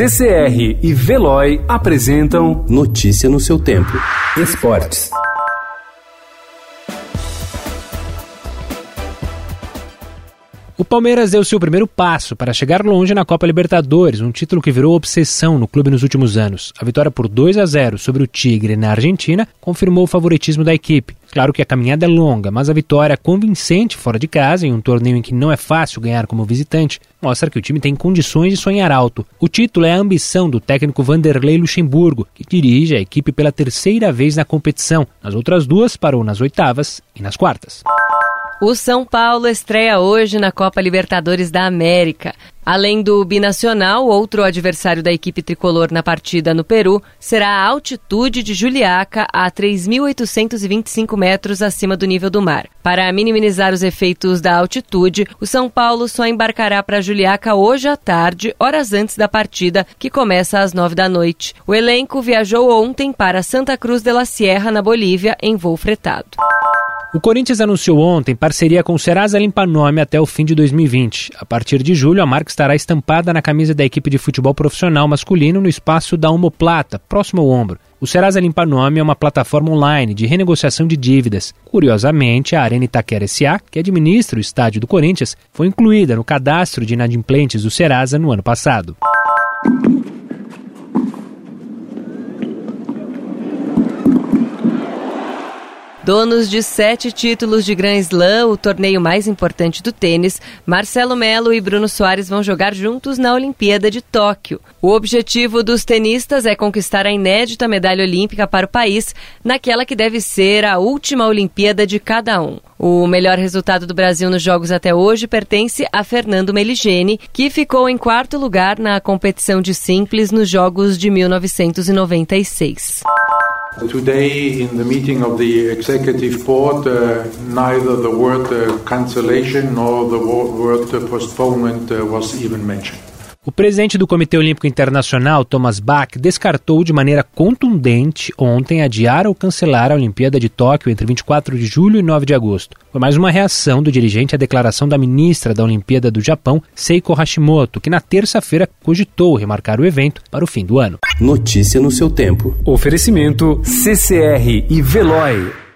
CCR e Veloy apresentam Notícia no seu tempo. Esportes. O Palmeiras deu seu primeiro passo para chegar longe na Copa Libertadores, um título que virou obsessão no clube nos últimos anos. A vitória por 2 a 0 sobre o Tigre na Argentina confirmou o favoritismo da equipe. Claro que a caminhada é longa, mas a vitória convincente fora de casa, em um torneio em que não é fácil ganhar como visitante, mostra que o time tem condições de sonhar alto. O título é a ambição do técnico Vanderlei Luxemburgo, que dirige a equipe pela terceira vez na competição. Nas outras duas, parou nas oitavas e nas quartas. O São Paulo estreia hoje na Copa Libertadores da América. Além do binacional, outro adversário da equipe tricolor na partida no Peru será a altitude de Juliaca, a 3.825 metros acima do nível do mar. Para minimizar os efeitos da altitude, o São Paulo só embarcará para Juliaca hoje à tarde, horas antes da partida, que começa às nove da noite. O elenco viajou ontem para Santa Cruz de la Sierra, na Bolívia, em voo fretado. O Corinthians anunciou ontem parceria com o Serasa Limpa Nome até o fim de 2020. A partir de julho, a marca estará estampada na camisa da equipe de futebol profissional masculino no espaço da omoplata, próximo ao ombro. O Serasa Limpa Nome é uma plataforma online de renegociação de dívidas. Curiosamente, a Arena Itaquera S.A., que administra o estádio do Corinthians, foi incluída no cadastro de inadimplentes do Serasa no ano passado. Donos de sete títulos de Grand Slam, o torneio mais importante do tênis, Marcelo Melo e Bruno Soares vão jogar juntos na Olimpíada de Tóquio. O objetivo dos tenistas é conquistar a inédita medalha olímpica para o país, naquela que deve ser a última Olimpíada de cada um. O melhor resultado do Brasil nos jogos até hoje pertence a Fernando Meligeni, que ficou em quarto lugar na competição de simples nos Jogos de 1996. Today, in the meeting of the executive board, uh, neither the word uh, cancellation nor the word uh, postponement was even mentioned. O presidente do Comitê Olímpico Internacional, Thomas Bach, descartou de maneira contundente ontem adiar ou cancelar a Olimpíada de Tóquio entre 24 de julho e 9 de agosto. Foi mais uma reação do dirigente à declaração da ministra da Olimpíada do Japão, Seiko Hashimoto, que na terça-feira cogitou remarcar o evento para o fim do ano. Notícia no seu tempo. Oferecimento CCR e Veloy.